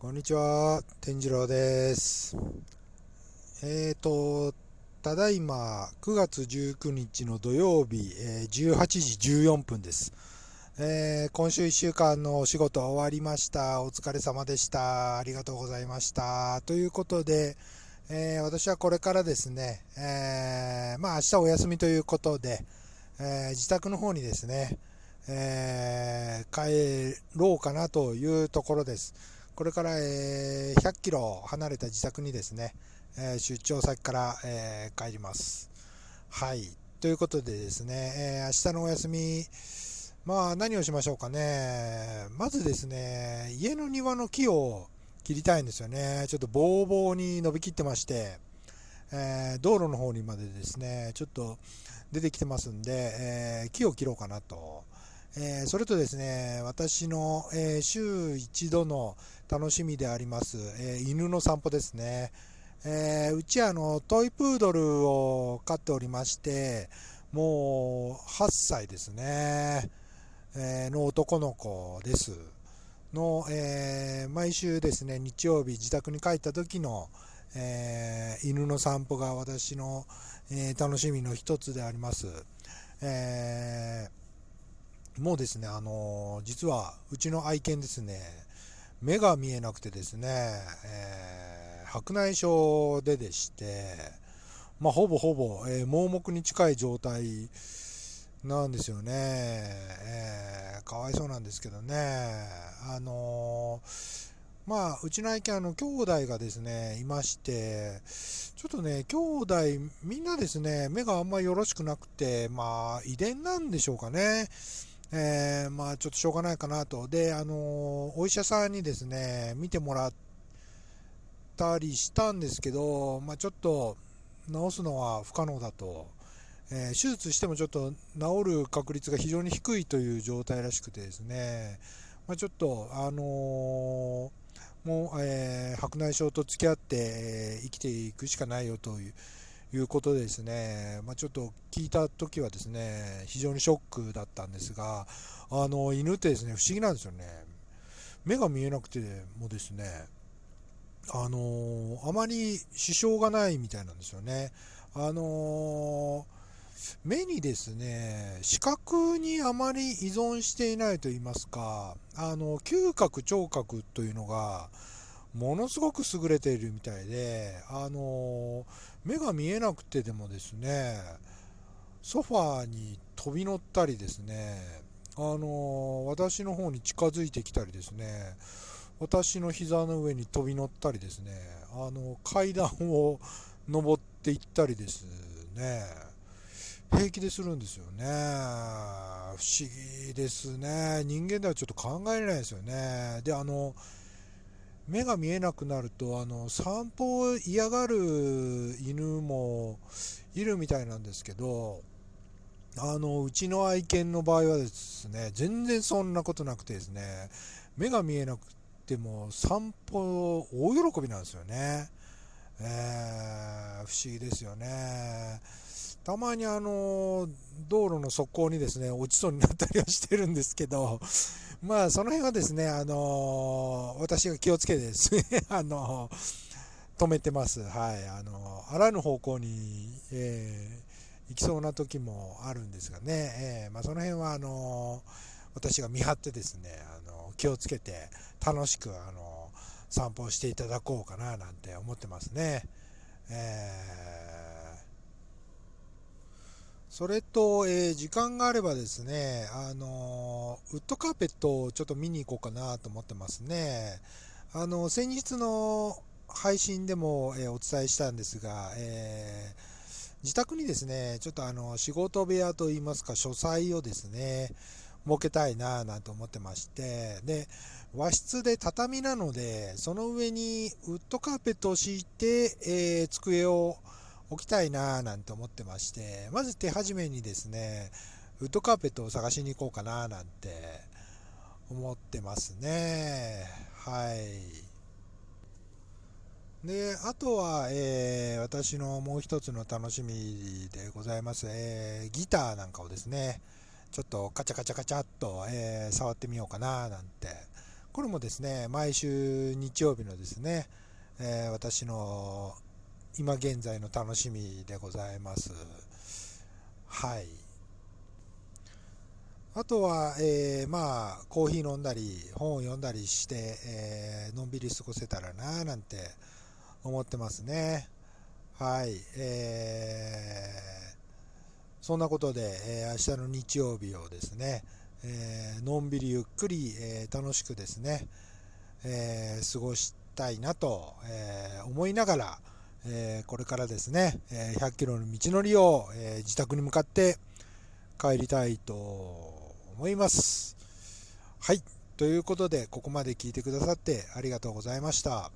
こんにちは、天次郎です。えーと、ただいま9月19日の土曜日、えー18時14分です。えー今週1週間のお仕事終わりました。お疲れ様でした。ありがとうございました。ということで、え私はこれからですね、えまあ明日お休みということで、え自宅の方にですね、え帰ろうかなというところです。これから、えー100キロ離れた自宅にですね、え出張先から、え帰ります。はい。ということでですね、え明日のお休み、まあ何をしましょうかね。まずですね、家の庭の木を切りたいんですよね。ちょっとボーボーに伸びきってまして、え道路の方にまでですね、ちょっと出てきてますんで、え木を切ろうかなと。えーそれとですね、私の、えー週一度の楽しみであります、えー犬の散歩ですね。えうちあのトイプードルを飼っておりまして、もう8歳ですね、えの男の子です。の、え毎週ですね、日曜日自宅に帰った時の、え犬の散歩が私の、え楽しみの一つであります。えーもうですね、あのー実はうちの愛犬ですね、目が見えなくてですね、えー白内障ででして、まあ、ほぼほぼ、えー盲目に近い状態なんですよね、えーかわいそうなんですけどね、あのーまあ、うちの愛犬、あの兄弟がですねいまして、ちょっとね、兄弟みんなですね、目があんまよろしくなくて、まあ、遺伝なんでしょうかね。えーまあちょっとしょうがないかなと。で、あのお医者さんにですね、見てもらったりしたんですけど、まあちょっと治すのは不可能だと。えー手術してもちょっと治る確率が非常に低いという状態らしくてですね、まあ、ちょっと、あのもう、えー白内障と付き合って、えー生きていくしかないよといういうことでですね、まあ、ちょっと聞いた時はですね、非常にショックだったんですが、あの犬ってですね、不思議なんですよね。目が見えなくてもですね、あのあまり支障がないみたいなんですよね。あの目にですね、視覚にあまり依存していないと言いますか、あの嗅覚、聴覚というのが、ものすごく優れているみたいで、あの目が見えなくてでもですね、ソファーに飛び乗ったりですね、あの私の方に近づいてきたりですね、私の膝の上に飛び乗ったりですね、あの階段を登っていったりですね、平気でするんですよね。不思議ですね。人間ではちょっと考えられないですよね。で、あの、目が見えなくなるとあの散歩を嫌がる犬もいるみたいなんですけどあのうちの愛犬の場合はですね全然そんなことなくてですね目が見えなくても散歩大喜びなんですよね、えー不思議ですよね。たまにあの道路の側溝にですね落ちそうになったりはしてるんですけどまあその辺はですね、あの私が気をつけてですね、あの止めてます。はい。あのあらぬ方向に、えー行きそうな時もあるんですがね、えーまあ、その辺はあの私が見張ってですね、あの気をつけて楽しくあの散歩をしていただこうかななんて思ってますね。えーそれと、えー時間があればですね、あのーウッドカーペットをちょっと見に行こうかなと思ってますね。あの先日の配信でも、えーお伝えしたんですが、えー自宅にですね、ちょっとあの仕事部屋といいますか、書斎をですね、設けたいななんて思ってまして、で、和室で畳なので、その上にウッドカーペットを敷いて、え机を置きたいなぁなんて思ってまして、まず手始めにですね、ウッドカーペットを探しに行こうかななんて思ってますね。はい。で、あとは、えー私のもう一つの楽しみでございます、えーギターなんかをですね、ちょっとカチャカチャカチャっと、えー触ってみようかななんて。これもですね、毎週日曜日のですね、えー、私の今現在の楽しみでございます。はい。あとは、えー、まあ、コーヒー飲んだり、本を読んだりして、えー、のんびり過ごせたらなぁなんて思ってますね。はい。えー、そんなことで、えー、明日の日曜日をですね、えー、のんびりゆっくり、えー、楽しくですね、えー、過ごしたいなと、え思いながら、えこれからですね、え100キロの道のりを、え自宅に向かって帰りたいと思います。はい。ということで、ここまで聞いてくださってありがとうございました。